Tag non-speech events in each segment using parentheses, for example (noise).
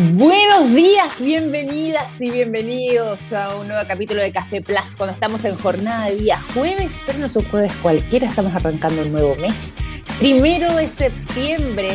Buenos días, bienvenidas y bienvenidos a un nuevo capítulo de Café Plus cuando estamos en jornada de día jueves, pero no es un jueves cualquiera, estamos arrancando un nuevo mes, primero de septiembre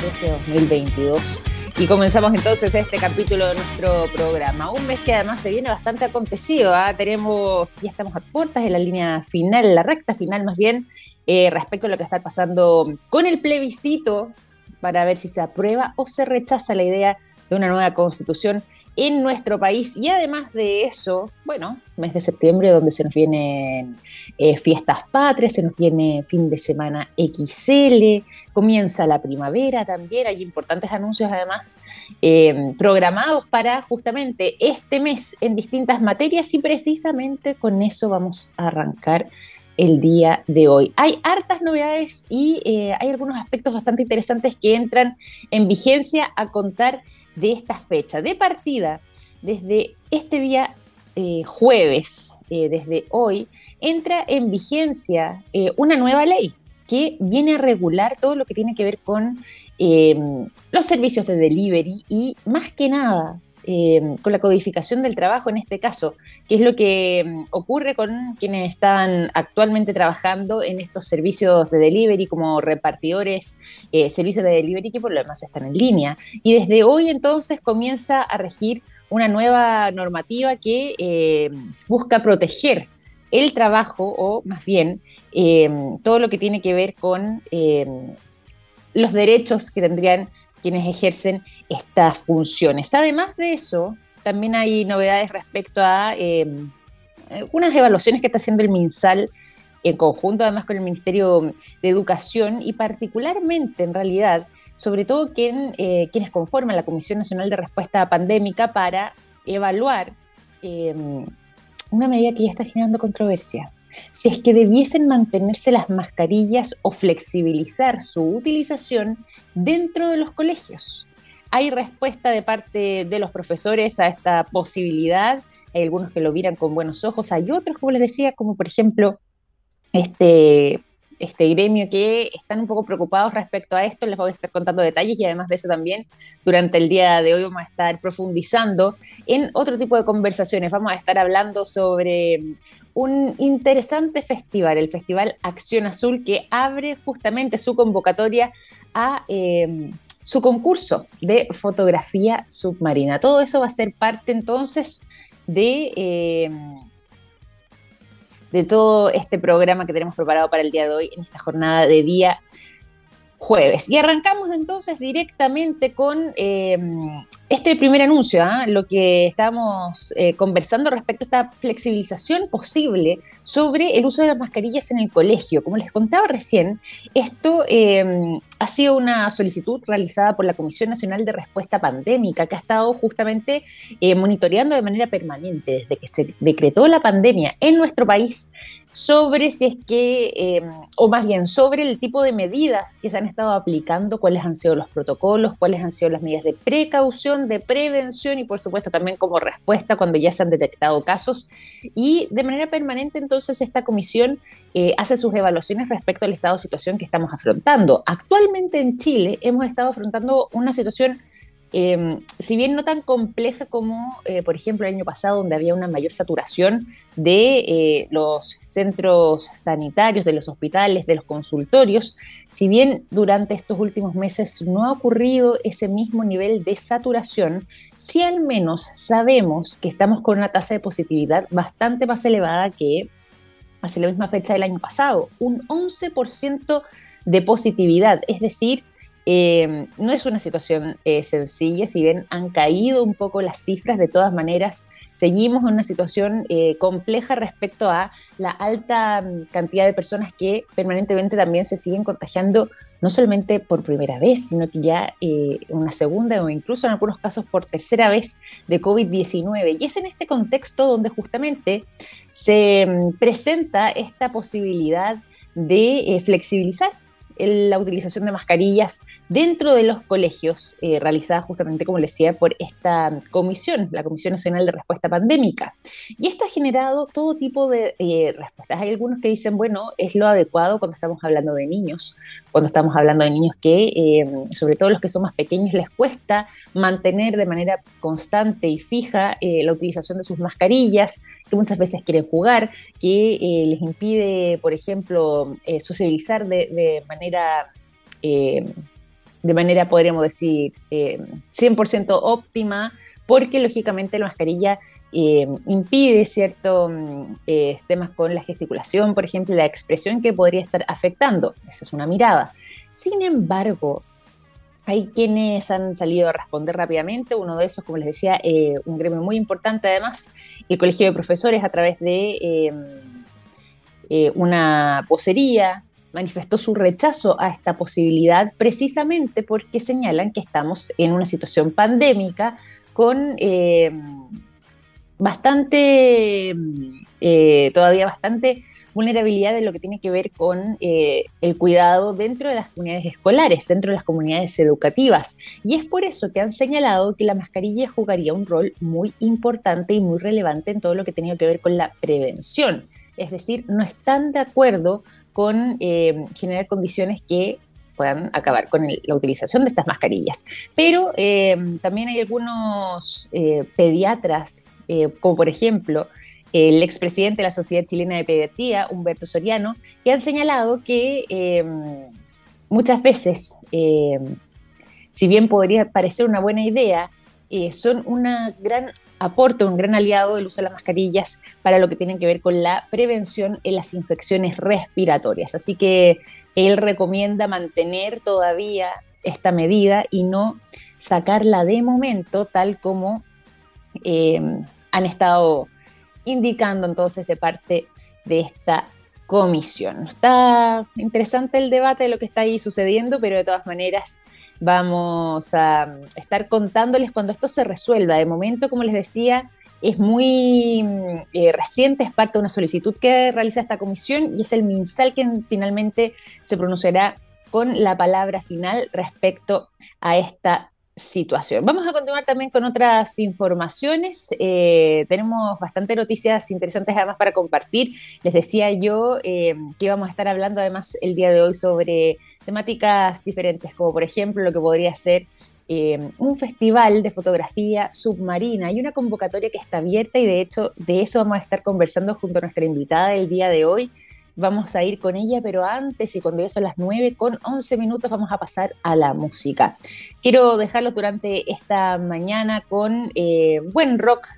de este 2022. Y comenzamos entonces este capítulo de nuestro programa. Un mes que además se viene bastante acontecido. ¿ah? Tenemos, ya estamos a puertas de la línea final, la recta final más bien, eh, respecto a lo que está pasando con el plebiscito para ver si se aprueba o se rechaza la idea de una nueva constitución en nuestro país. Y además de eso, bueno, mes de septiembre donde se nos vienen eh, fiestas patrias, se nos viene fin de semana XL, comienza la primavera también, hay importantes anuncios además eh, programados para justamente este mes en distintas materias y precisamente con eso vamos a arrancar el día de hoy. Hay hartas novedades y eh, hay algunos aspectos bastante interesantes que entran en vigencia a contar de esta fecha. De partida, desde este día eh, jueves, eh, desde hoy, entra en vigencia eh, una nueva ley que viene a regular todo lo que tiene que ver con los servicios de delivery y más que nada eh, con la codificación del trabajo en este caso, que es lo que mm, ocurre con quienes están actualmente trabajando en estos servicios de delivery como repartidores, eh, servicios de delivery que por lo demás están en línea. Y desde hoy entonces comienza a regir una nueva normativa que eh, busca proteger el trabajo o más bien todo lo que tiene que ver con los derechos que tendrían quienes ejercen estas funciones. Además de eso, también hay novedades respecto a em, algunas evaluaciones que está haciendo el MinSal en conjunto además con el Ministerio de Educación y particularmente en realidad, sobre todo eh, quienes conforman la Comisión Nacional de Respuesta Pandémica para evaluar em, una medida que ya está generando controversia si es que debiesen mantenerse las mascarillas o flexibilizar su utilización dentro de los colegios. Hay respuesta de parte de los profesores a esta posibilidad, hay algunos que lo miran con buenos ojos, hay otros, como les decía, como por ejemplo este este gremio que están un poco preocupados respecto a esto. Les voy a estar contando detalles y además de eso también durante el día de hoy vamos a estar profundizando en otro tipo de conversaciones. Vamos a estar hablando sobre un interesante festival, el Festival Acción Azul, que abre justamente su convocatoria a... Eh, su concurso de fotografía submarina. Todo eso va a ser parte entonces de eh, de todo este programa que tenemos preparado para el día de hoy en esta jornada de día jueves. Y arrancamos entonces directamente con eh, este primer anuncio, ¿ah? lo que estamos eh, conversando respecto a esta flexibilización posible sobre el uso de las mascarillas en el colegio. Como les contaba recién, esto eh, ha sido una solicitud realizada por la Comisión Nacional de Respuesta Pandémica, que ha estado justamente monitoreando de manera permanente desde que se decretó la pandemia en nuestro país sobre si es que, eh, o más bien sobre el tipo de medidas que se han estado aplicando, cuáles han sido los protocolos, cuáles han sido las medidas de precaución, de prevención y por supuesto también como respuesta cuando ya se han detectado casos. Y de manera permanente entonces esta comisión eh, hace sus evaluaciones respecto al estado de situación que estamos afrontando. Actualmente en Chile hemos estado afrontando una situación Em, si bien no tan compleja como, eh, por ejemplo, el año pasado, donde había una mayor saturación de eh, los centros sanitarios, de los hospitales, de los consultorios, si bien durante estos últimos meses no ha ocurrido ese mismo nivel de saturación, sí al menos sabemos que estamos con una tasa de positividad bastante más elevada que hace la misma fecha del año pasado, un 11% de positividad, es decir, Em, no es una situación eh, sencilla, si bien han caído un poco las cifras, de todas maneras seguimos en una situación eh, compleja respecto a la alta mm, cantidad de personas que permanentemente también se siguen contagiando, no solamente por primera vez, sino que ya eh, una segunda o incluso en algunos casos por tercera vez de COVID-19. Y es en este contexto donde justamente se mm, presenta esta posibilidad de flexibilizar la utilización de mascarillas dentro de los colegios, eh, realizada justamente, como les decía, por esta comisión, la Comisión Nacional de Respuesta Pandémica. Y esto ha generado todo tipo de eh, respuestas. Hay algunos que dicen, bueno, es lo adecuado cuando estamos hablando de niños, cuando estamos hablando de niños que, eh, sobre todo los que son más pequeños, les cuesta mantener de manera constante y fija la utilización de sus mascarillas, que muchas veces quieren jugar, que les impide, por ejemplo, socializar de, manera de manera, podríamos decir, 100% eh, óptima, porque lógicamente la mascarilla eh, impide ciertos mm, eh, temas con la gesticulación, por ejemplo, la expresión que podría estar afectando. Esa es una mirada. Sin embargo, hay quienes han salido a responder rápidamente, uno de esos, como les decía, un gremio muy importante además, el Colegio de Profesores a través de una posería manifestó su rechazo a esta posibilidad precisamente porque señalan que estamos en una situación pandémica con eh, bastante, eh, todavía bastante vulnerabilidad de lo que tiene que ver con eh, el cuidado dentro de las comunidades escolares, dentro de las comunidades educativas. Y es por eso que han señalado que la mascarilla jugaría un rol muy importante y muy relevante en todo lo que tiene que ver con la prevención. Es decir, no están de acuerdo con eh, generar condiciones que puedan acabar con la utilización de estas mascarillas. Pero eh, también hay algunos eh, pediatras, como por ejemplo el expresidente de la Sociedad Chilena de Pediatría, Humberto Soriano, que han señalado que muchas veces, si bien podría parecer una buena idea, son una gran aporta un gran aliado el uso de las mascarillas para lo que tiene que ver con la prevención en las infecciones respiratorias. Así que él recomienda mantener todavía esta medida y no sacarla de momento tal como eh, han estado indicando entonces de parte de esta comisión. Está interesante el debate de lo que está ahí sucediendo, pero de todas maneras Vamos a estar contándoles cuando esto se resuelva. De momento, como les decía, es muy eh, reciente, es parte de una solicitud que realiza esta comisión y es el MinSal quien finalmente se pronunciará con la palabra final respecto a esta situación. Vamos a continuar también con otras informaciones. Eh, tenemos bastante noticias interesantes además para compartir. Les decía yo eh, que íbamos a estar hablando además el día de hoy sobre temáticas diferentes, como por ejemplo lo que podría ser eh, un festival de fotografía submarina. Hay una convocatoria que está abierta y de hecho de eso vamos a estar conversando junto a nuestra invitada del día de hoy. Vamos a ir con ella, pero antes y cuando ya son las 9 con 11 minutos vamos a pasar a la música. Quiero dejarlos durante esta mañana con eh, buen rock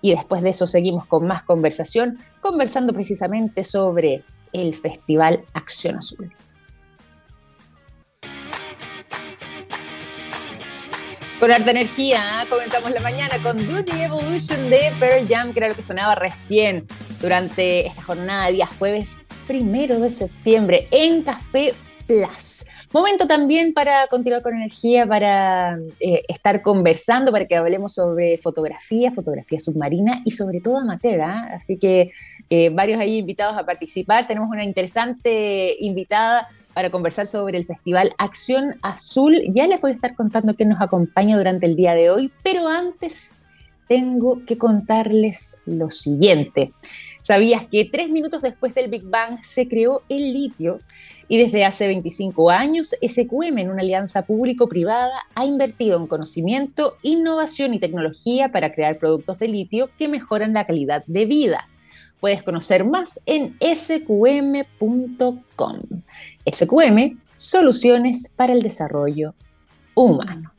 y después de eso seguimos con más conversación, conversando precisamente sobre el Festival Acción Azul. Con harta energía, ¿eh? comenzamos la mañana con the Evolution de Pearl Jam, que era lo que sonaba recién durante esta jornada de días jueves primero de septiembre en Café Plus. Momento también para continuar con energía, para eh, estar conversando, para que hablemos sobre fotografía, fotografía submarina y sobre todo amateur. ¿ah? Así que eh, varios ahí invitados a participar. Tenemos una interesante invitada para conversar sobre el Festival Acción Azul. Ya les voy a estar contando qué nos acompaña durante el día de hoy, pero antes tengo que contarles lo siguiente. ¿Sabías que tres minutos después del Big Bang se creó el litio? Y desde hace 25 años, SQM, en una alianza público-privada, ha invertido en conocimiento, innovación y tecnología para crear productos de litio que mejoran la calidad de vida. Puedes conocer más en sqm.com. SQM, soluciones para el desarrollo humano.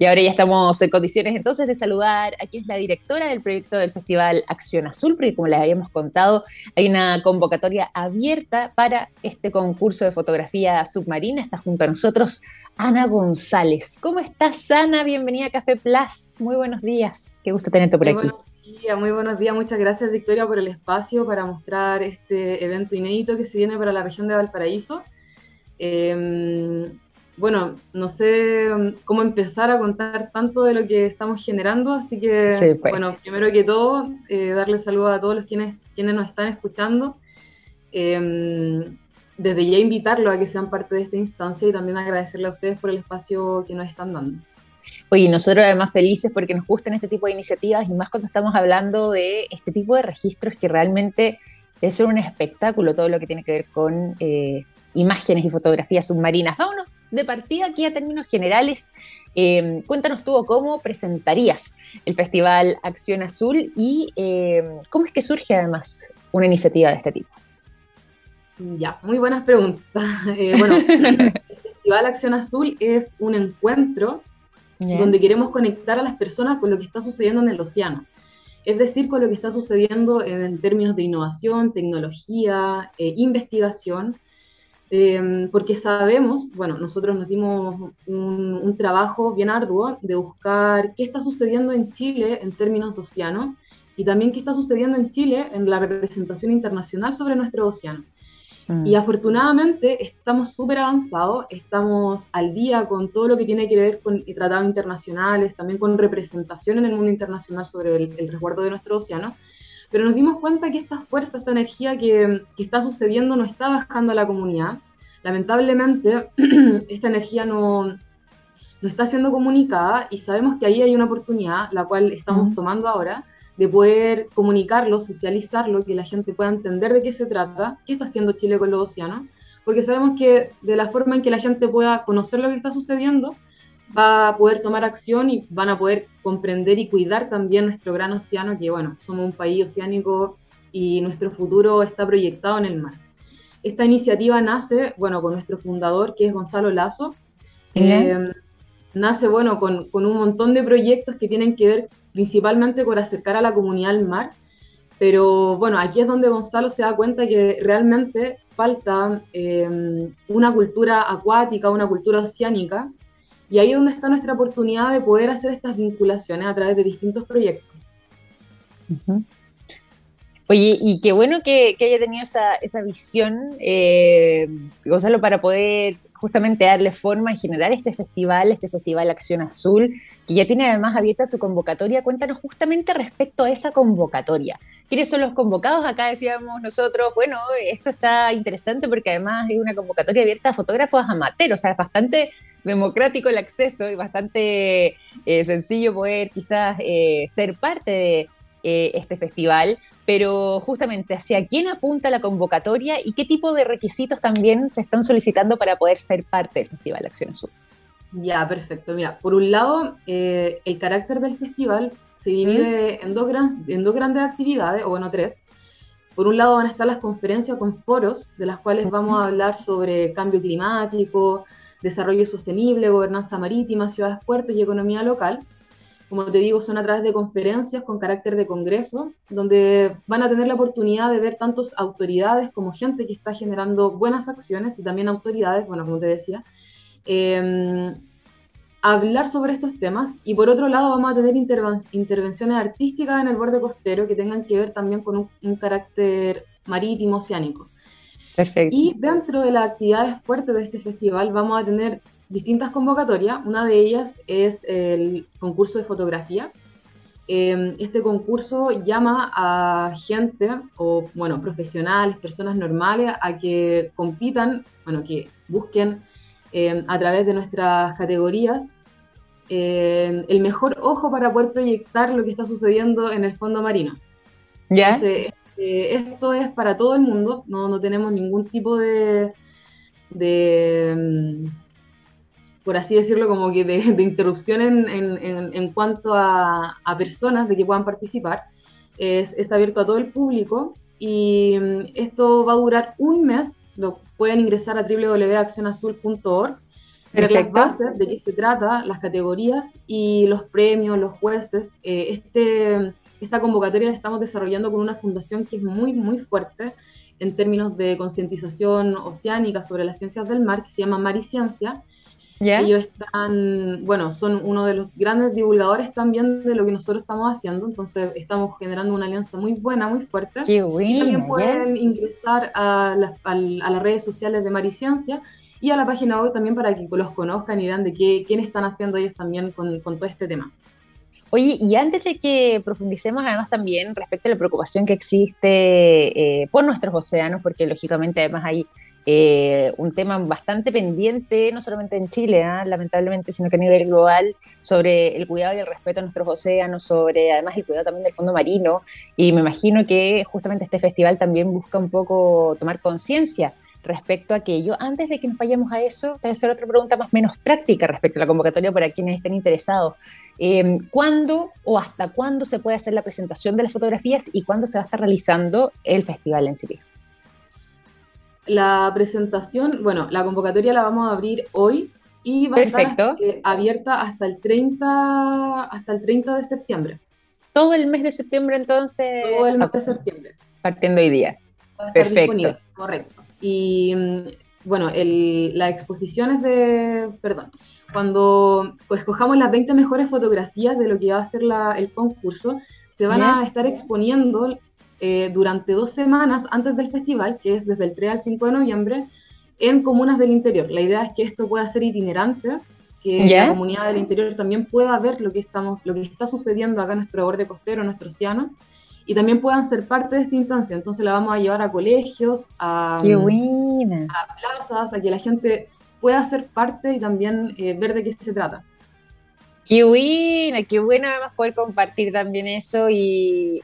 Y ahora ya estamos en condiciones entonces de saludar a quien es la directora del proyecto del Festival Acción Azul, porque como les habíamos contado, hay una convocatoria abierta para este concurso de fotografía submarina. Está junto a nosotros Ana González. ¿Cómo estás, Ana? Bienvenida a Café Plus. Muy buenos días. Qué gusto tenerte por aquí. Buenos muy buenos días. Muchas gracias, Victoria, por el espacio para mostrar este evento inédito que se viene para la región de Valparaíso. Eh, bueno, no sé mm, cómo empezar a contar tanto de lo que estamos generando, así que, pues. bueno, primero que todo, eh, darle saludo a todos los quienes, quienes nos están escuchando. Em, desde ya invitarlo a que sean parte de esta instancia y también agradecerle a ustedes por el espacio que nos están dando. Oye, nosotros además felices porque nos gustan este tipo de iniciativas y más cuando estamos hablando de este tipo de registros que realmente debe ser un espectáculo todo lo que tiene que ver con eh, imágenes y fotografías submarinas. Vámonos de partida aquí a términos generales. Eh, cuéntanos tú cómo presentarías el Festival Acción Azul y eh, cómo es que surge además una iniciativa de este tipo. Ya, muy buenas preguntas. (laughs) bueno, el (laughs) Festival Acción Azul es un encuentro donde queremos conectar a las personas con lo que está sucediendo en el océano. Es decir, con lo que está sucediendo en, términos de innovación, tecnología, eh, investigación, em, porque sabemos, bueno, nosotros nos dimos un, trabajo bien arduo de buscar qué está sucediendo en Chile en términos de océano y también qué está sucediendo en Chile en la representación internacional sobre nuestro océano. Mm. Y afortunadamente estamos súper avanzados, estamos al día con todo lo que tiene que ver con tratados internacionales, también con representación en el mundo internacional sobre el, resguardo de nuestro océano. Pero nos dimos cuenta que esta fuerza, esta energía que, que está sucediendo no está bajando a la comunidad. Lamentablemente, (clears throat) esta energía no, no está siendo comunicada y sabemos que ahí hay una oportunidad, la cual estamos tomando ahora, de poder comunicarlo, socializarlo, que la gente pueda entender de qué se trata, qué está haciendo Chile con los océanos, porque sabemos que de la forma en que la gente pueda conocer lo que está sucediendo, va a poder tomar acción y van a poder comprender y cuidar también nuestro gran océano, que bueno, somos un país oceánico y nuestro futuro está proyectado en el mar. Esta iniciativa nace, bueno, con nuestro fundador, que es Gonzalo Lazo. Eh, nace, bueno, con, con, un montón de proyectos que tienen que ver principalmente por acercar a la comunidad al mar. Pero bueno, aquí es donde Gonzalo se da cuenta que realmente falta em, una cultura acuática, una cultura oceánica, y ahí es donde está nuestra oportunidad de poder hacer estas vinculaciones a través de distintos proyectos. Oye, y qué bueno que, haya tenido esa, esa visión, eh, Gonzalo, para poder justamente darle forma y generar este festival, este Festival Acción Azul, que ya tiene además abierta su convocatoria. Cuéntanos justamente respecto a esa convocatoria. ¿Quiénes son los convocados? Acá decíamos nosotros, bueno, esto está interesante porque además es una convocatoria abierta a fotógrafos amateurs, o sea, es bastante democrático el acceso y bastante eh, sencillo poder quizás eh, ser parte de eh, este festival, pero justamente hacia quién apunta la convocatoria y qué tipo de requisitos también se están solicitando para poder ser parte del Festival Acción Azul. Ya, perfecto. Mira, por un lado, eh, el carácter del festival se divide en, dos en dos grandes actividades, o bueno, tres. Por un lado van a estar las conferencias con foros, de las cuales vamos a hablar sobre cambio climático, desarrollo sostenible, gobernanza marítima, ciudades, puertos y economía local. Como te digo, son a través de conferencias con carácter de congreso, donde van a tener la oportunidad de ver tantos autoridades como gente que está generando buenas acciones y también autoridades, bueno, como te decía, em, hablar sobre estos temas. Y por otro lado, vamos a tener intervenciones artísticas en el borde costero que tengan que ver también con un, un carácter marítimo, oceánico. Perfecto. Y dentro de las actividades fuertes de este festival vamos a tener distintas convocatorias. Una de ellas es el concurso de fotografía. Em, este concurso llama a gente o, bueno, profesionales, personas normales, a que compitan, bueno, que busquen em, a través de nuestras categorías em, el mejor ojo para poder proyectar lo que está sucediendo en el fondo marino. ¿Ya? Entonces, eh, esto es para todo el mundo, no, no tenemos ningún tipo de, de por así decirlo, como que de, interrupción en, en, en, cuanto a, a, personas de que puedan participar. Es, es, abierto a todo el público y mm, esto va a durar un mes. Lo pueden ingresar a www.accionazul.org, ver las bases de qué se trata, las categorías y los premios, los jueces. Eh, este, esta convocatoria la estamos desarrollando con una fundación que es muy, muy fuerte en términos de concientización oceánica sobre las ciencias del mar, que se llama Mariciencia ellos están, bueno, son uno de los grandes divulgadores también de lo que nosotros estamos haciendo, entonces estamos generando una alianza muy buena, muy fuerte. Qué y también pueden ingresar a las, a, las, redes sociales de Mariciencia y a la página web también para que los conozcan y vean de qué, quién están haciendo ellos también con, con todo este tema. Oye, y antes de que profundicemos además también respecto a la preocupación que existe eh, por nuestros océanos, porque lógicamente además hay eh, un tema bastante pendiente, no solamente en Chile, ¿ah? lamentablemente, sino que a nivel global, sobre el cuidado y el respeto a nuestros océanos, sobre además el cuidado también del fondo marino. Y me imagino que justamente este festival también busca un poco tomar conciencia respecto a aquello. Antes de que nos vayamos a eso, voy a hacer otra pregunta más menos práctica respecto a la convocatoria para quienes estén interesados. Eh, ¿Cuándo o hasta cuándo se puede hacer la presentación de las fotografías y cuándo se va a estar realizando el festival en sí? La presentación, bueno, la convocatoria la vamos a abrir hoy y va a estar eh, abierta hasta el 30 hasta el 30 de septiembre. Todo el mes de septiembre entonces. Todo el mes de septiembre. Partiendo hoy día. Perfecto. Correcto. Y mm, bueno, el, la exposición es de, perdón, cuando pues, escojamos las 20 mejores fotografías de lo que va a ser la, el concurso, se van a estar exponiendo eh, durante dos semanas antes del festival, que es desde el 3 al 5 de noviembre, en comunas del interior. La idea es que esto pueda ser itinerante, que la comunidad del interior también pueda ver lo que, estamos, lo que está sucediendo acá en nuestro borde costero, en nuestro océano, y también puedan ser parte de esta instancia. Entonces la vamos a llevar a colegios, a, a plazas, a que la gente pueda ser parte y también eh, ver de qué se trata. Qué buena, qué bueno además poder compartir también eso y,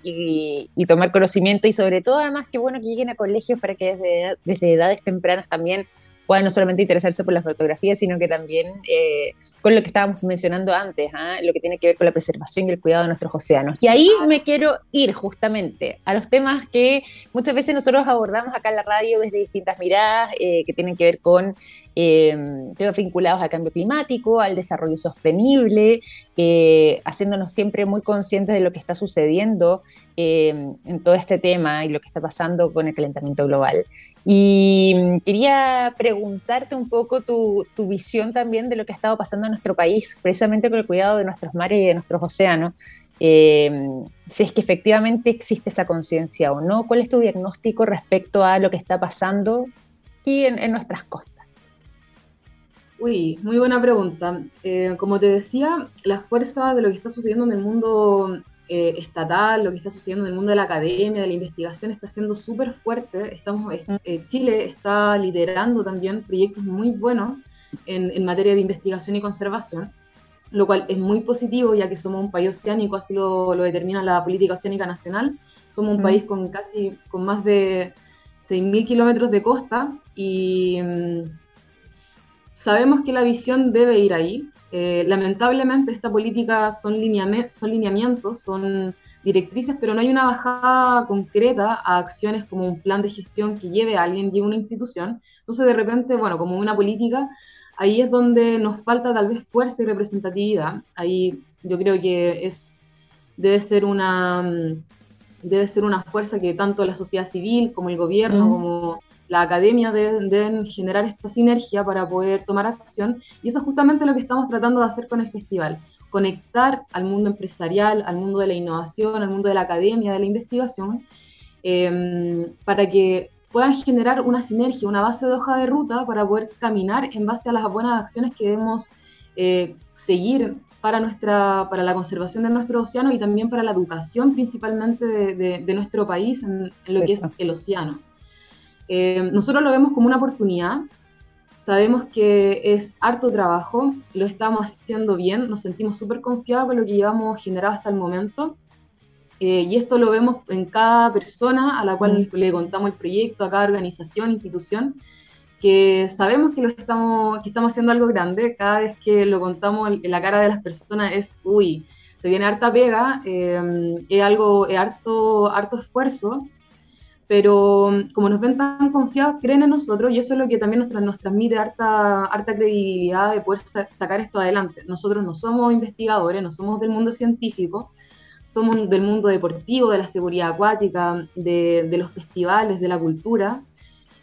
tomar conocimiento y sobre todo además qué bueno que lleguen a colegios para que desde, desde edades tempranas también puedan no solamente interesarse por la fotografía, sino que también eh, con lo que estábamos mencionando antes, ¿ah? lo que tiene que ver con la preservación y el cuidado de nuestros océanos. Y ahí me quiero ir justamente a los temas que muchas veces nosotros abordamos acá en la radio desde distintas miradas, eh, que tienen que ver con em, temas vinculados al cambio climático, al desarrollo sostenible, eh, haciéndonos siempre muy conscientes de lo que está sucediendo em, en todo este tema y lo que está pasando con el calentamiento global. Y mm, quería preguntarte un poco tu, visión también de lo que ha estado pasando en nuestro país, precisamente con el cuidado de nuestros mares y de nuestros océanos. Eh, si es que efectivamente existe esa conciencia o no, ¿cuál es tu diagnóstico respecto a lo que está pasando aquí en, nuestras costas? Uy, muy buena pregunta. Eh, como te decía, la fuerza de lo que está sucediendo en el mundo eh, estatal, lo que está sucediendo en el mundo de la academia, de la investigación, está siendo súper fuerte. Estamos, Chile está liderando también proyectos muy buenos en, materia de investigación y conservación, lo cual es muy positivo ya que somos un país oceánico, así lo, determina la política oceánica nacional. Somos un país con casi, con más de 6.000 kilómetros de costa y mm, sabemos que la visión debe ir ahí. Eh, lamentablemente esta política son, son lineamientos, son directrices, pero no hay una bajada concreta a acciones como un plan de gestión que lleve a alguien, lleve una institución. Entonces, de repente, bueno, como una política, ahí es donde nos falta tal vez fuerza y representatividad. Ahí yo creo que es, debe ser una, mm, debe ser una fuerza que tanto la sociedad civil como el gobierno, como la academia deben, generar esta sinergia para poder tomar acción. Y eso es justamente lo que estamos tratando de hacer con el festival. Conectar al mundo empresarial, al mundo de la innovación, al mundo de la academia, de la investigación, em, para que puedan generar una sinergia, una base de hoja de ruta para poder caminar en base a las buenas acciones que debemos eh, seguir para, nuestra, para la conservación de nuestro océano y también para la educación principalmente de, nuestro país en, lo que es el océano. Eh, nosotros lo vemos como una oportunidad, sabemos que es harto trabajo, lo estamos haciendo bien, nos sentimos súper confiados con lo que llevamos generado hasta el momento. Eh, y esto lo vemos en cada persona a la cual le contamos el proyecto, a cada organización, institución, que sabemos que, lo estamos, que estamos haciendo algo grande. Cada vez que lo contamos en la cara de las personas es, uy, se viene harta pega, eh, es algo, es harto, harto esfuerzo, pero como nos ven tan confiados, creen en nosotros y eso es lo que también nos, nos transmite harta, harta credibilidad de poder sacar esto adelante. Nosotros no somos investigadores, no somos del mundo científico, somos del mundo deportivo, de la seguridad acuática, de, los festivales, de la cultura.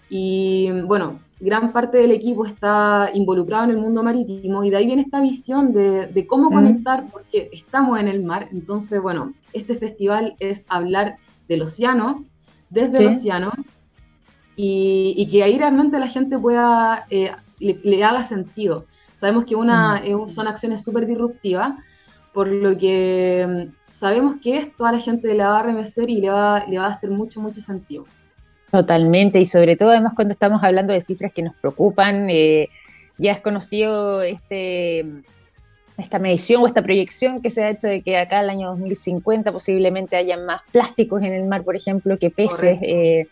Y bueno, gran parte del equipo está involucrado en el mundo marítimo y de ahí viene esta visión de, cómo conectar, porque estamos en el mar. Entonces, bueno, este festival es hablar del océano, desde el océano, y, que ahí realmente la gente pueda, eh, le, haga sentido. Sabemos que una, son acciones súper disruptivas, por lo que sabemos que esto a la gente le va a remecer y le va, le va a hacer mucho, mucho sentido. Totalmente, y sobre todo además cuando estamos hablando de cifras que nos preocupan, eh, ya es conocido este, esta medición o esta proyección que se ha hecho de que acá al año 2050 posiblemente haya más plásticos en el mar, por ejemplo, que peces. Eh,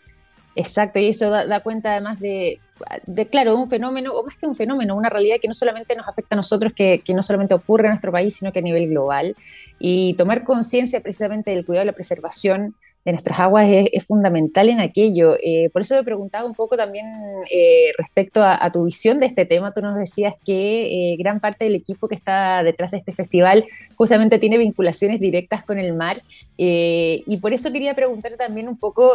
exacto, y eso da, cuenta además de, de, claro, un fenómeno, o más que un fenómeno, una realidad que no solamente nos afecta a nosotros, que, que no solamente ocurre en nuestro país, sino que a nivel global. Y tomar conciencia precisamente del cuidado y la preservación de nuestras aguas es, fundamental en aquello. Eh, por eso me preguntaba un poco también eh, respecto a, tu visión de este tema. Tú nos decías que eh, gran parte del equipo que está detrás de este festival justamente tiene vinculaciones directas con el mar. y por eso quería preguntar también un poco,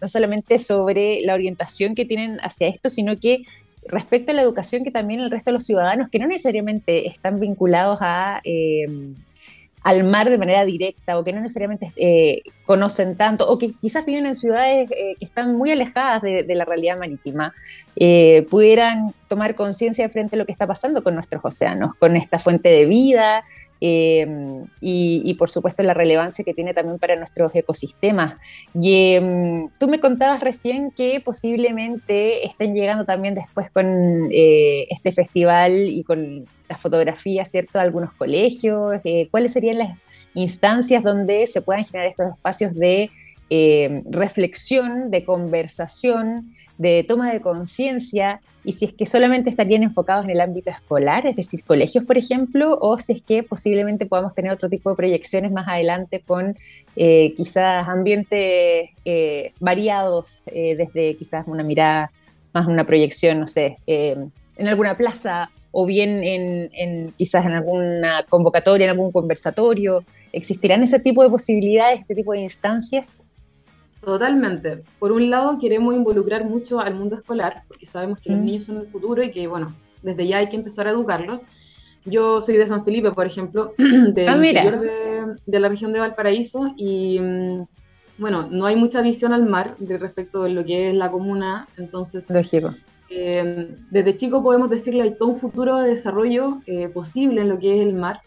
no solamente sobre la orientación que tienen hacia esto, sino que respecto a la educación que también el resto de los ciudadanos, que no necesariamente están vinculados a al mar de manera directa o que no necesariamente eh, conocen tanto o que quizás viven en ciudades eh, que están muy alejadas de, la realidad marítima, eh, pudieran tomar conciencia frente a lo que está pasando con nuestros océanos, con esta fuente de vida Em, y, por supuesto la relevancia que tiene también para nuestros ecosistemas. Y em, tú me contabas recién que posiblemente estén llegando también después con eh, este festival y con las fotografías, ¿cierto?, a algunos colegios. Eh, ¿Cuáles serían las instancias donde se puedan generar estos espacios de eh, reflexión, de conversación, de toma de conciencia, y si es que solamente estarían enfocados en el ámbito escolar, es decir, colegios, por ejemplo, o si es que posiblemente podamos tener otro tipo de proyecciones más adelante con eh, quizás ambientes eh, variados, desde quizás una mirada más una proyección, no sé, en alguna plaza o bien en, quizás en alguna convocatoria, en algún conversatorio. ¿Existirán ese tipo de posibilidades, ese tipo de instancias? Totalmente. Por un lado, queremos involucrar mucho al mundo escolar, porque sabemos que los mm. niños son el futuro y que, bueno, desde ya hay que empezar a educarlos. Yo soy de San Felipe, por ejemplo, (clears throat) de, ah, de, la región de Valparaíso, y mm, bueno, no hay mucha visión al mar de respecto de lo que es la comuna, entonces... Eh, desde chico podemos decirle hay todo un futuro de desarrollo eh, posible en lo que es el mar,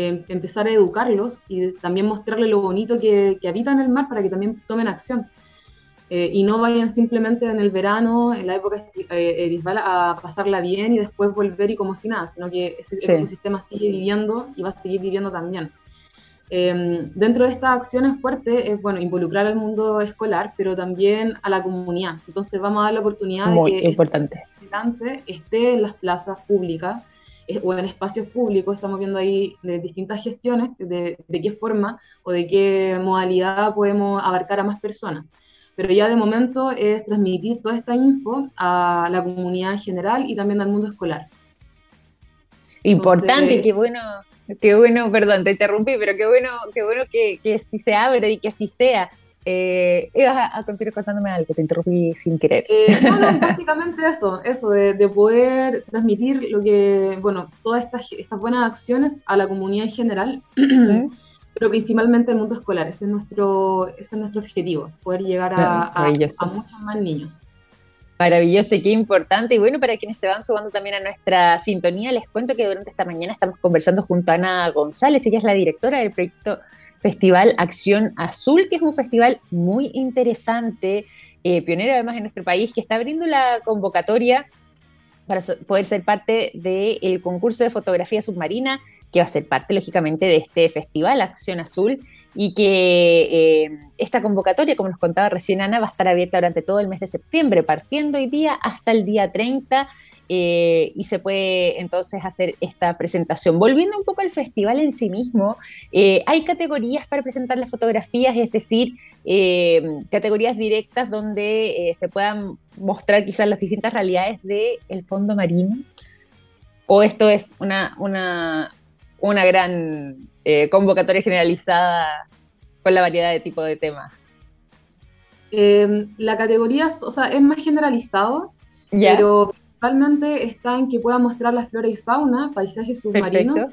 Em, empezar a educarlos y también mostrarles lo bonito que, que habita en el mar para que también tomen acción. Eh, y no vayan simplemente en el verano, en la época eh, a pasarla bien y después volver y como si nada, sino que ese, ecosistema sigue viviendo y va a seguir viviendo también. Em, dentro de estas acciones fuertes es bueno involucrar al mundo escolar, pero también a la comunidad. Entonces vamos a dar la oportunidad de que importante. este esté en las plazas públicas, o en espacios públicos, estamos viendo ahí de distintas gestiones, de, de, qué forma o de qué modalidad podemos abarcar a más personas. Pero ya de momento es transmitir toda esta info a la comunidad en general y también al mundo escolar. Importante, qué bueno, qué bueno, perdón, te interrumpí, pero qué bueno, qué bueno que, que sí se abre y que así sea. Eh, ibas a, continuar contándome algo, te interrumpí sin querer. Eh, no, (laughs) básicamente eso, eso de, poder transmitir lo que, bueno, todas estas, estas buenas acciones a la comunidad en general, (clears throat) pero principalmente al mundo escolar. Ese es nuestro, ese es nuestro objetivo, poder llegar a, a, muchos más niños. Maravilloso y qué importante. Y bueno, para quienes se van sumando también a nuestra sintonía, les cuento que durante esta mañana estamos conversando junto a Ana González. Ella es la directora del proyecto Festival Acción Azul, que es un festival muy interesante, eh, pionero además en nuestro país, que está abriendo la convocatoria para poder ser parte del concurso de fotografía submarina, que va a ser parte, lógicamente, de este festival Acción Azul, y que eh, esta convocatoria, como nos contaba recién Ana, va a estar abierta durante todo el mes de septiembre, partiendo hoy día hasta el día 30, eh, y se puede entonces hacer esta presentación. Volviendo un poco al festival en sí mismo, eh, hay categorías para presentar las fotografías, es decir, eh, categorías directas donde se puedan mostrar quizás las distintas realidades del fondo marino. ¿O esto es una, una, una gran convocatoria generalizada con la variedad de tipo de temas? la categoría, o sea, es más generalizado, pero principalmente está en que pueda mostrar la flora y fauna, paisajes submarinos,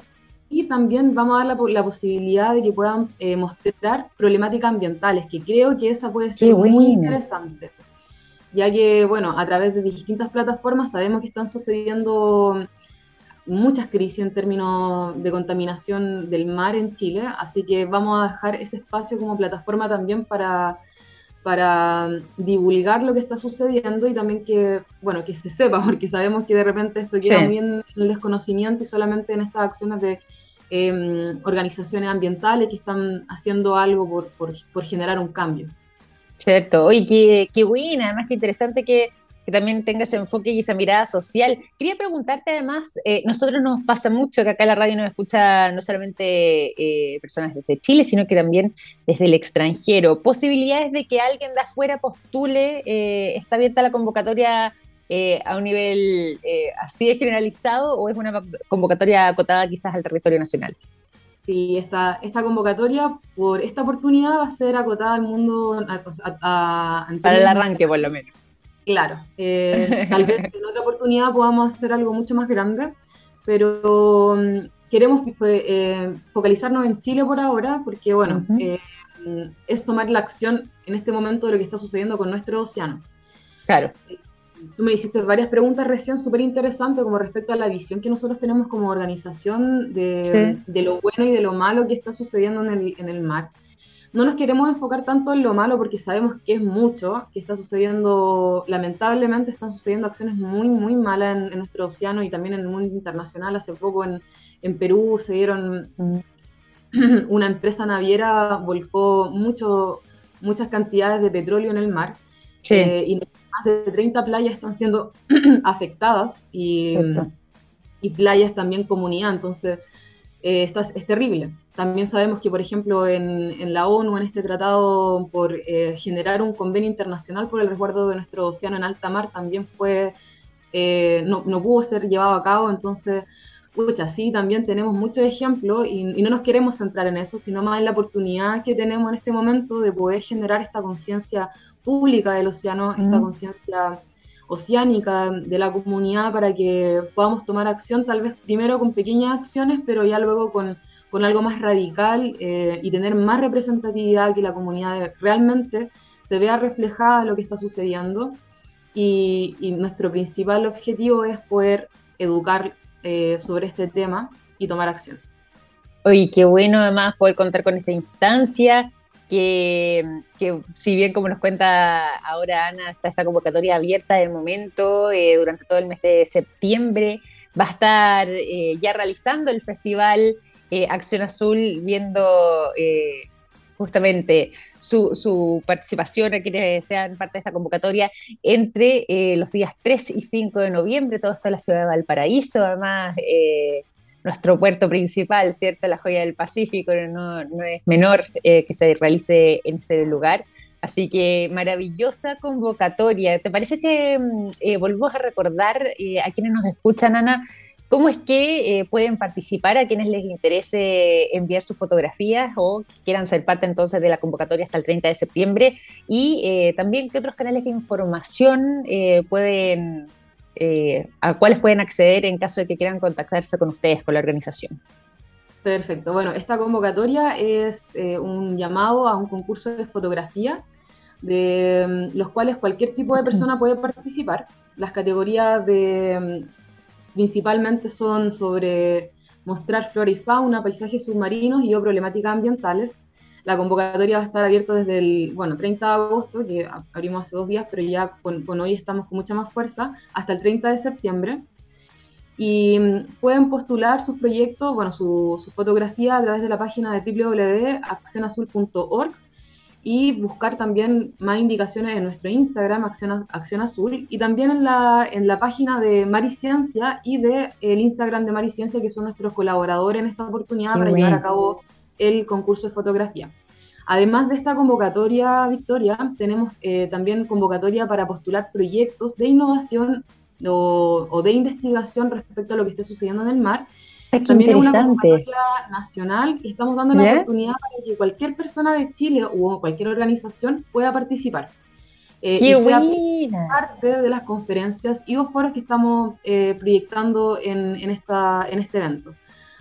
y también vamos a dar la, posibilidad de que puedan eh, mostrar problemáticas ambientales, que creo que esa puede ser muy interesante, ya que, bueno, a través de distintas plataformas sabemos que están sucediendo muchas crisis en términos de contaminación del mar en Chile, así que vamos a dejar ese espacio como plataforma también para para divulgar lo que está sucediendo y también que, bueno, que se sepa, (laughs) porque sabemos que de repente esto queda muy en el desconocimiento y solamente en estas acciones de em, organizaciones ambientales que están haciendo algo por, por, por generar un cambio. Cierto, oye, qué, qué buena, además que interesante que que también tenga ese enfoque y esa mirada social. Quería preguntarte además, eh, nosotros nos pasa mucho que acá en la radio nos escucha no solamente eh, personas desde Chile, sino que también desde el extranjero. ¿Posibilidades de que alguien de afuera postule? Eh, ¿Está abierta la convocatoria a un nivel así de generalizado o es una convocatoria acotada quizás al territorio nacional? Sí, esta, esta convocatoria por esta oportunidad va a ser acotada al mundo a, Para el arranque, por lo menos. Claro, eh, (laughs) tal vez en otra oportunidad podamos hacer algo mucho más grande, pero mm, queremos eh, focalizarnos en Chile por ahora, porque bueno, eh, es tomar la acción en este momento de lo que está sucediendo con nuestro océano. Claro. Tú me hiciste varias preguntas recién súper interesantes como respecto a la visión que nosotros tenemos como organización de, de, lo bueno y de lo malo que está sucediendo en el, en el mar no nos queremos enfocar tanto en lo malo porque sabemos que es mucho, que está sucediendo, lamentablemente están sucediendo acciones muy, muy malas en, nuestro océano y también en el mundo internacional. Hace poco en, Perú se dieron, (clears throat) una empresa naviera volcó mucho, muchas cantidades de petróleo en el mar eh, y más de 30 playas están siendo (clears throat) afectadas y, y, playas también comunidad, entonces eh, es terrible. También sabemos que, por ejemplo, en, la ONU, en este tratado por eh, generar un convenio internacional por el resguardo de nuestro océano en alta mar, también fue, eh, no, pudo ser llevado a cabo. Entonces, pucha, sí, también tenemos muchos ejemplos y, no nos queremos centrar en eso, sino más en la oportunidad que tenemos en este momento de poder generar esta conciencia pública del océano, esta conciencia oceánica de la comunidad para que podamos tomar acción, tal vez primero con pequeñas acciones, pero ya luego con con algo más radical eh, y tener más representatividad, que la comunidad realmente se vea reflejada lo que está sucediendo. Y, nuestro principal objetivo es poder educar eh, sobre este tema y tomar acción. Oye, qué bueno además poder contar con esta instancia, que, si bien como nos cuenta ahora Ana, está esta convocatoria abierta del momento, eh, durante todo el mes de septiembre, va a estar ya realizando el festival eh, Acción Azul viendo eh, justamente su, participación a quienes sean parte de esta convocatoria entre eh, los días 3 y 5 de noviembre, todo esto en la ciudad de Valparaíso, además nuestro puerto principal, ¿cierto? La joya del Pacífico, no, es menor que se realice en ese lugar. Así que maravillosa convocatoria. ¿Te parece si mm, volvemos a recordar a quienes nos escuchan, Ana, ¿Cómo es que eh, pueden participar a quienes les interese enviar sus fotografías o quieran ser parte entonces de la convocatoria hasta el 30 de septiembre? Y eh, también qué otros canales de información eh, pueden, a cuáles pueden acceder en caso de que quieran contactarse con ustedes, con la organización. Perfecto. Bueno, esta convocatoria es un llamado a un concurso de fotografía de mm, los cuales cualquier tipo de persona puede participar. Las categorías de mm, Principalmente son sobre mostrar flora y fauna, paisajes submarinos y o problemáticas ambientales. La convocatoria va a estar abierta desde el bueno, 30 de agosto, que abrimos hace dos días, pero ya con, hoy estamos con mucha más fuerza, hasta el 30 de septiembre. Y mm, pueden postular sus proyectos, bueno, su, su fotografía a través de la página de www.accionazul.org y buscar también más indicaciones en nuestro Instagram, Acción, Acción Azul, y también en la, en la página de Mariciencia y de el Instagram de Mariciencia, que son nuestros colaboradores en esta oportunidad para llevar a cabo el concurso de fotografía. Además de esta convocatoria, Victoria, tenemos eh, también convocatoria para postular proyectos de innovación o, o, de investigación respecto a lo que esté sucediendo en el mar también es una convocatoria nacional y estamos dando la oportunidad para que cualquier persona de Chile o cualquier organización pueda participar. Eh, ¡Qué y parte de las conferencias y los foros que estamos eh, proyectando en, esta, en este evento.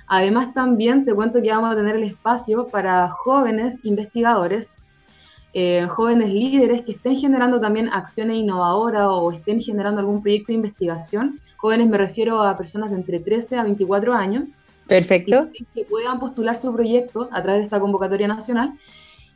Además, también te cuento que vamos a tener el espacio para jóvenes investigadores eh, jóvenes líderes que estén generando también acciones innovadoras o estén generando algún proyecto de investigación. Jóvenes me refiero a personas de entre 13 a 24 años. Perfecto. Que puedan postular su proyecto a través de esta convocatoria nacional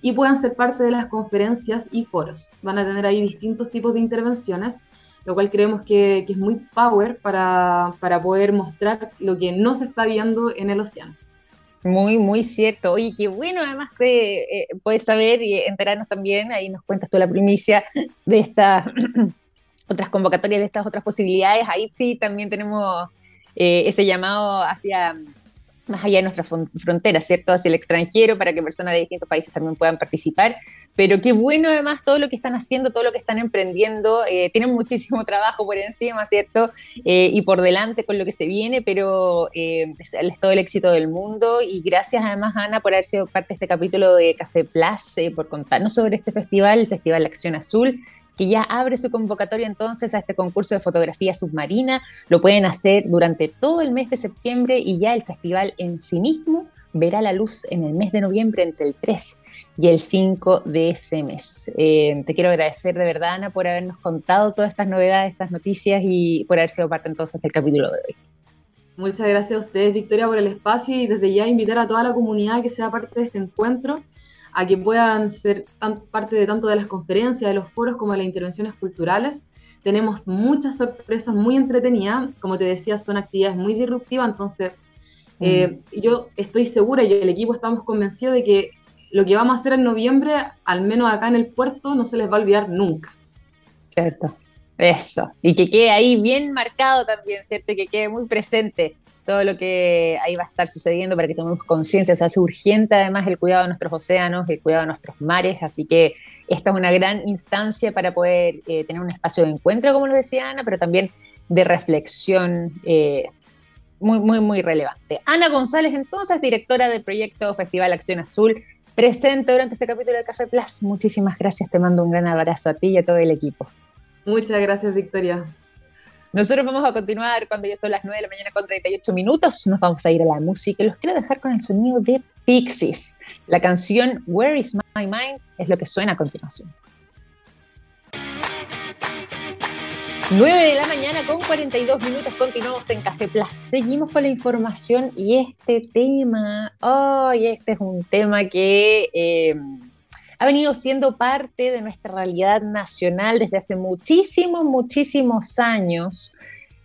y puedan ser parte de las conferencias y foros. Van a tener ahí distintos tipos de intervenciones, lo cual creemos que, es muy power para, para poder mostrar lo que no se está viendo en el océano. Muy, muy cierto. Oye, qué bueno además que eh, poder saber y enterarnos también, ahí nos cuentas tú la primicia de estas (clears throat) otras convocatorias, de estas otras posibilidades. Ahí sí también tenemos eh, ese llamado hacia más allá de nuestras fronteras, ¿cierto? Hacia el extranjero para que personas de distintos países también puedan participar. Pero qué bueno además todo lo que están haciendo, todo lo que están emprendiendo. Eh, tienen (laughs) muchísimo trabajo por encima, ¿cierto? Eh, y por delante con lo que se viene, pero eh, es todo el éxito del mundo. Y gracias además, Ana, por haber sido parte de este capítulo de Café Plus, eh, por contarnos sobre este festival, el Festival Acción Azul que ya abre su convocatoria entonces a este concurso de fotografía submarina. Lo pueden hacer durante todo el mes de septiembre y ya el festival en sí mismo verá la luz en el mes de noviembre entre el 3 y el 5 de ese mes. Eh, te quiero agradecer de verdad, Ana, por habernos contado todas estas novedades, estas noticias y por haber sido parte entonces del capítulo de hoy. Muchas gracias a ustedes, Victoria, por el espacio y desde ya invitar a toda la comunidad que sea parte de este encuentro a que puedan ser parte de tanto de las conferencias, de los foros, como de las intervenciones culturales. Tenemos muchas sorpresas muy entretenidas, como te decía, son actividades muy disruptivas, entonces eh, mm. yo estoy segura y el equipo estamos convencidos de que lo que vamos a hacer en noviembre, al menos acá en el puerto, no se les va a olvidar nunca. Cierto, eso. Y que quede ahí bien marcado también, ¿cierto? Que quede muy presente todo lo que ahí va a estar sucediendo para que tomemos conciencia. Se hace urgente además el cuidado de nuestros océanos, el cuidado de nuestros mares, así que esta es una gran instancia para poder eh, tener un espacio de encuentro, como lo decía Ana, pero también de reflexión eh, muy, muy, muy relevante. Ana González, entonces, directora del proyecto Festival Acción Azul, presente durante este capítulo del Café Plus. Muchísimas gracias, te mando un gran abrazo a ti y a todo el equipo. Muchas gracias, Victoria. Nosotros vamos a continuar cuando ya son las 9 de la mañana con 38 minutos. Nos vamos a ir a la música. Los quiero dejar con el sonido de Pixies. La canción Where is My Mind es lo que suena a continuación. 9 de la mañana con 42 minutos, continuamos en Café Plus. Seguimos con la información y este tema, oh, este es un tema que eh, ha venido siendo parte de nuestra realidad nacional desde hace muchísimos, muchísimos años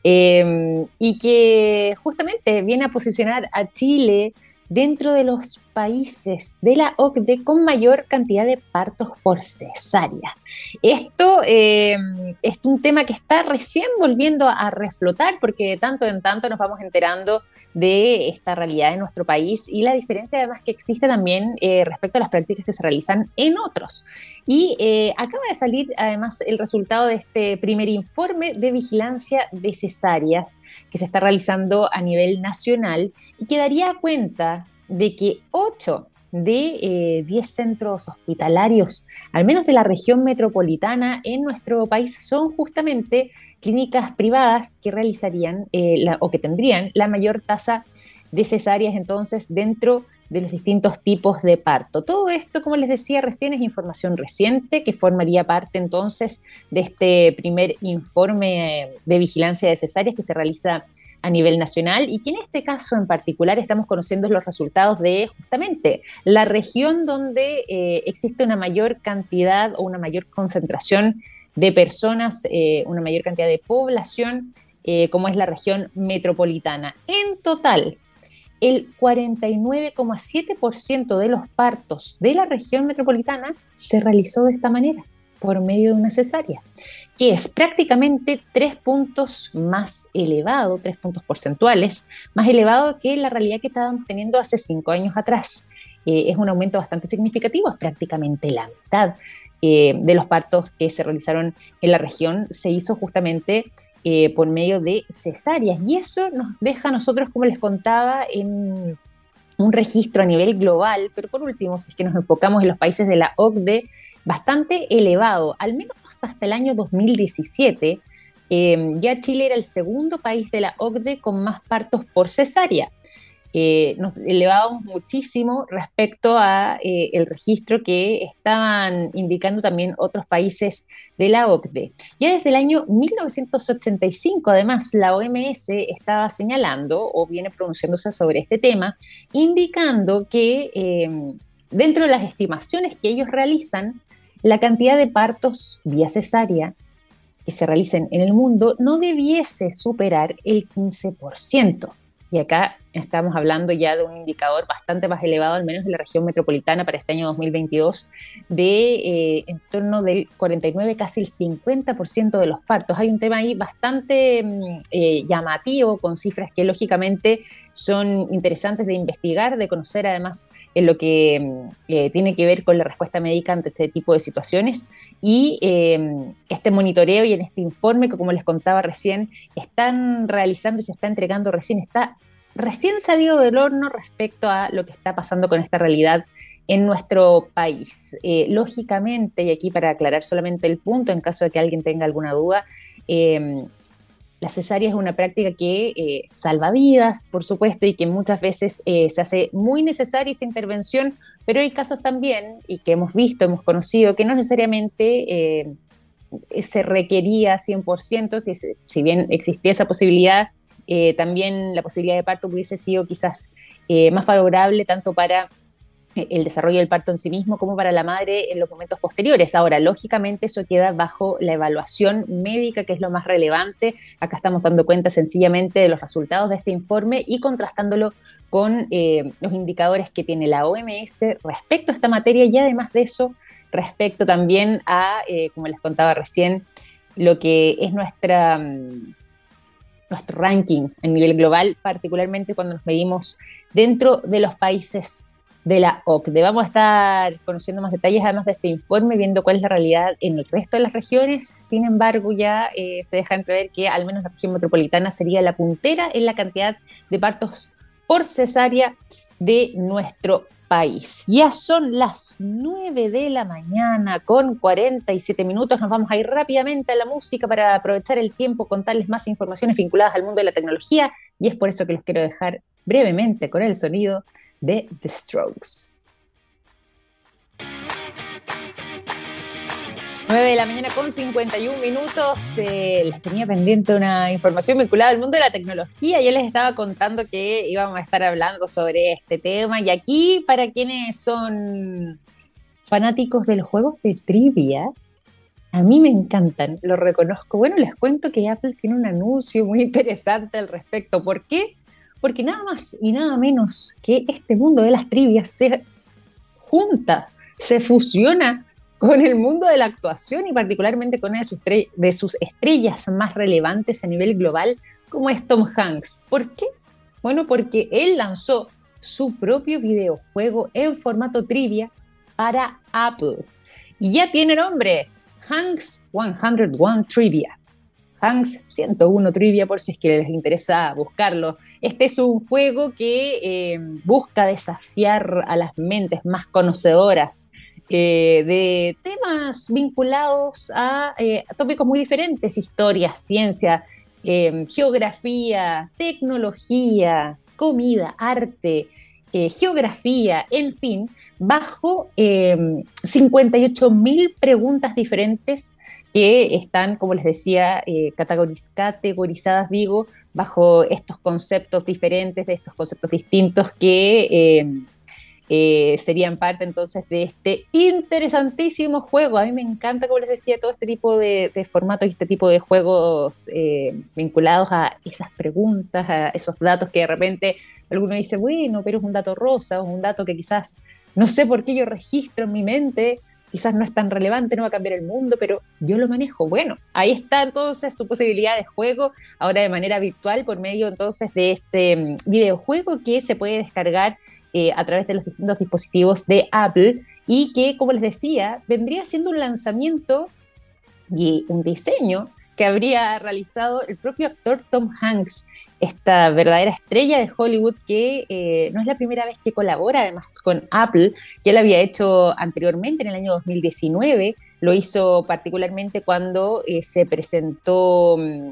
em, y que justamente viene a posicionar a Chile dentro de los países de la OCDE con mayor cantidad de partos por cesárea. Esto eh, es un tema que está recién volviendo a reflotar porque de tanto en tanto nos vamos enterando de esta realidad en nuestro país y la diferencia además que existe también eh, respecto a las prácticas que se realizan en otros. Y eh, acaba de salir además el resultado de este primer informe de vigilancia de cesáreas que se está realizando a nivel nacional y que daría cuenta de que 8 de 10 eh, centros hospitalarios, al menos de la región metropolitana en nuestro país, son justamente clínicas privadas que realizarían eh, o que tendrían la mayor tasa de cesáreas entonces dentro de los distintos tipos de parto. Todo esto, como les decía recién, es información reciente que formaría parte entonces de este primer informe eh, de vigilancia de cesáreas que se realiza a nivel nacional y que en este caso en particular estamos conociendo los resultados de justamente la región donde eh, existe una mayor cantidad o una mayor concentración de personas, eh, una mayor cantidad de población, como es la región metropolitana. En total, el 49,7% de los partos de la región metropolitana se realizó de esta manera por medio de una cesárea, que es prácticamente tres puntos más elevado, tres puntos porcentuales, más elevado que la realidad que estábamos teniendo hace cinco años atrás. Eh, es un aumento bastante significativo, es prácticamente la mitad eh, de los partos que se realizaron en la región se hizo justamente eh, por medio de cesáreas. Y eso nos deja a nosotros, como les contaba, en un registro a nivel global, pero por último, si es que nos enfocamos en los países de la OCDE, bastante elevado, al menos hasta el año 2017. Eh, ya Chile era el segundo país de la OCDE con más partos por cesárea. Eh, nos elevábamos muchísimo respecto a eh, el registro que estaban indicando también otros países de la OCDE. Ya desde el año 1985, además, la OMS estaba señalando o viene pronunciándose sobre este tema, indicando que dentro de las estimaciones que ellos realizan, la cantidad de partos vía cesárea que se realicen en el mundo no debiese superar el 15%. Y acá estamos hablando ya de un indicador bastante más elevado, al menos en la región metropolitana para este año 2022, de eh, en torno del 49, casi el 50% de los partos. Hay un tema ahí bastante mm, eh, llamativo, con cifras que lógicamente son interesantes de investigar, de conocer además en lo que mm, eh, tiene que ver con la respuesta médica ante este tipo de situaciones. Y este monitoreo y en este informe que, como les contaba recién, están realizando y se está entregando recién, está recién salido del horno respecto a lo que está pasando con esta realidad en nuestro país. Eh, lógicamente, y aquí para aclarar solamente el punto, en caso de que alguien tenga alguna duda, em, la cesárea es una práctica que eh, salva vidas, por supuesto, y que muchas veces eh, se hace muy necesaria esa intervención, pero hay casos también, y que hemos visto, hemos conocido, que no necesariamente se requería 100%, que si bien existía esa posibilidad, eh, también la posibilidad de parto hubiese sido quizás eh, más favorable tanto para eh, el desarrollo del parto en sí mismo como para la madre en los momentos posteriores. Ahora, lógicamente eso queda bajo la evaluación médica, que es lo más relevante. Acá estamos dando cuenta sencillamente de los resultados de este informe y contrastándolo con los indicadores que tiene la OMS respecto a esta materia y además de eso, respecto también a, como les contaba recién, lo que es nuestra mm, nuestro ranking a nivel global, particularmente cuando nos medimos dentro de los países de la OCDE. Vamos a estar conociendo más detalles además de este informe, viendo cuál es la realidad en el resto de las regiones. Sin embargo, ya eh, se deja entrever que al menos la región metropolitana sería la puntera en la cantidad de partos por cesárea de nuestro Ya son las 9 de la mañana con 47 minutos. Nos vamos a ir rápidamente a la música para aprovechar el tiempo, contarles más informaciones vinculadas al mundo de la tecnología y es por eso que los quiero dejar brevemente con el sonido de The Strokes. 9 de la mañana con 51 minutos. Eh, les tenía pendiente una información vinculada al mundo de la tecnología. Ya les estaba contando que íbamos a estar hablando sobre este tema. Y aquí, para quienes son fanáticos de los juegos de trivia, a mí me encantan, lo reconozco. Bueno, les cuento que Apple tiene un anuncio muy interesante al respecto. ¿Por qué? Porque nada más y nada menos que este mundo de las trivias se junta, se fusiona con el mundo de la actuación y particularmente con una de sus, de sus estrellas más relevantes a nivel global, como es Tom Hanks. ¿Por qué? Bueno, porque él lanzó su propio videojuego en formato trivia para Apple. Y ya tiene nombre, Hanks 101 Trivia. Hanks 101 Trivia por si es que les interesa buscarlo. Este es un juego que eh, busca desafiar a las mentes más conocedoras eh, de temas vinculados eh, a, tópicos muy diferentes, historia, ciencia, eh, geografía, tecnología, comida, arte, geografía, en fin, bajo 58 mil preguntas diferentes que están, como les decía, categorizadas, digo, bajo estos conceptos diferentes, de estos conceptos distintos que eh, serían parte entonces de este interesantísimo juego. A mí me encanta, como les decía, todo este tipo de, formatos y este tipo de juegos eh, vinculados a esas preguntas, a esos datos que de repente alguno dice, bueno, pero es un dato rosa, o un dato que quizás no sé por qué yo registro en mi mente, quizás no es tan relevante, no va a cambiar el mundo, pero yo lo manejo. Bueno, ahí está entonces su posibilidad de juego, ahora de manera virtual, por medio entonces de este mm, videojuego que se puede descargar eh, a través de los distintos dispositivos de Apple y que, como les decía, vendría siendo un lanzamiento y un diseño que habría realizado el propio actor Tom Hanks, esta verdadera estrella de Hollywood que eh, no es la primera vez que colabora además con Apple, ya lo había hecho anteriormente en el año 2019, lo hizo particularmente cuando eh, se presentó mm,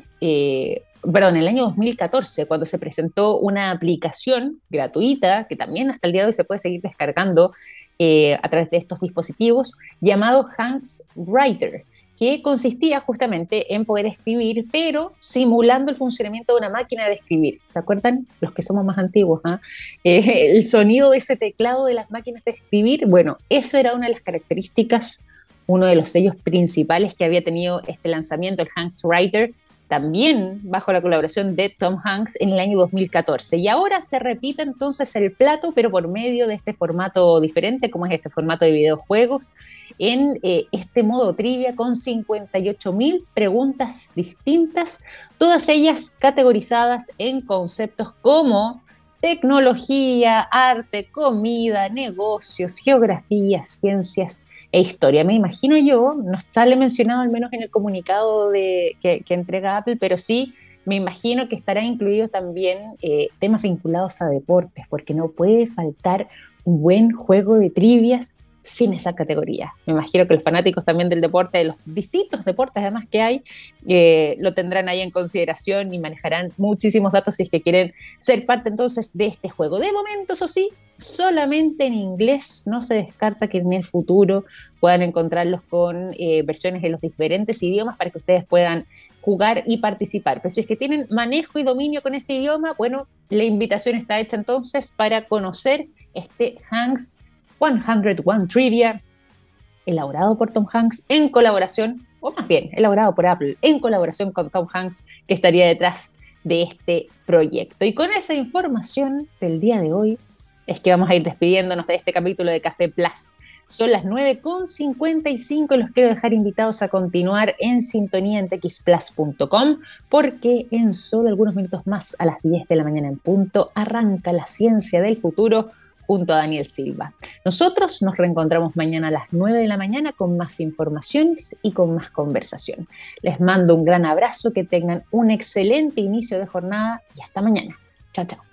perdón, en el año 2014, cuando se presentó una aplicación gratuita, que también hasta el día de hoy se puede seguir descargando eh, a través de estos dispositivos, llamado Hanks Writer. que consistía justamente en poder escribir, pero simulando el funcionamiento de una máquina de escribir. ¿Se acuerdan? Los que somos más antiguos, ¿ah? eh, (laughs) el sonido de ese teclado de las máquinas de escribir, bueno, eso era una de las características, uno de los sellos principales que había tenido este lanzamiento, el Hanks Writer, también bajo la colaboración de Tom Hanks en el año 2014. Y ahora se repite entonces el plato, pero por medio de este formato diferente, como es este formato de videojuegos, en eh, este modo trivia con 58 mil preguntas distintas, todas ellas categorizadas en conceptos como tecnología, arte, comida, negocios, geografía, ciencias e historia. Me imagino yo, no sale mencionado al menos en el comunicado de, que, entrega Apple, pero sí me imagino que estará incluido también eh, temas vinculados a deportes, porque no puede faltar un buen juego de trivias sin esa categoría. Me imagino que los fanáticos también del deporte, de los distintos deportes además que hay, eh, lo tendrán ahí en consideración y manejarán muchísimos datos si es que quieren ser parte entonces de este juego. De momento, eso sí, solamente en inglés, no se descarta que en el futuro puedan encontrarlos con eh, versiones en los diferentes idiomas para que ustedes puedan jugar y participar. Pero si es que tienen manejo y dominio con ese idioma, bueno, la invitación está hecha entonces para conocer este Hanks 101 Trivia, elaborado por Tom Hanks en colaboración, o más bien, elaborado por Apple en colaboración con Tom Hanks, que estaría detrás de este proyecto. Y con esa información del día de hoy, es que vamos a ir despidiéndonos de este capítulo de Café Plus. Son las 9.55 y los quiero dejar invitados a continuar en sintonía en txplus.com porque en solo algunos minutos más, a las 10 de la mañana en punto, arranca la ciencia del futuro junto a Daniel Silva. Nosotros nos reencontramos mañana a las 9 de la mañana con más informaciones y con más conversación. Les mando un gran abrazo, que tengan un excelente inicio de jornada y hasta mañana. Chao, chao.